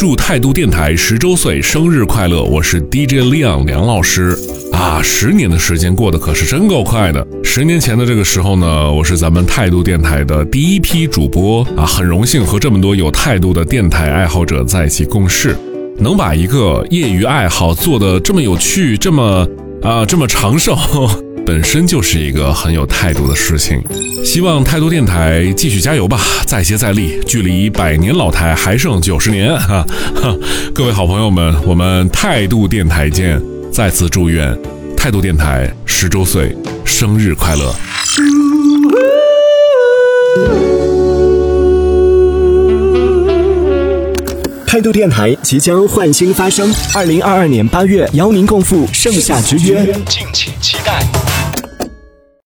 祝态度电台十周岁生日快乐！我是 DJ 亮梁老师啊，十年的时间过得可是真够快的。十年前的这个时候呢，我是咱们态度电台的第一批主播啊，很荣幸和这么多有态度的电台爱好者在一起共事，能把一个业余爱好做得这么有趣，这么啊这么长寿。本身就是一个很有态度的事情，希望态度电台继续加油吧，再接再厉，距离百年老台还剩九十年哈。各位好朋友们，我们态度电台见！再次祝愿态度电台十周岁生日快乐！态度电台即将焕新发生，二零二二年八月邀您共赴盛夏之约，敬请期待。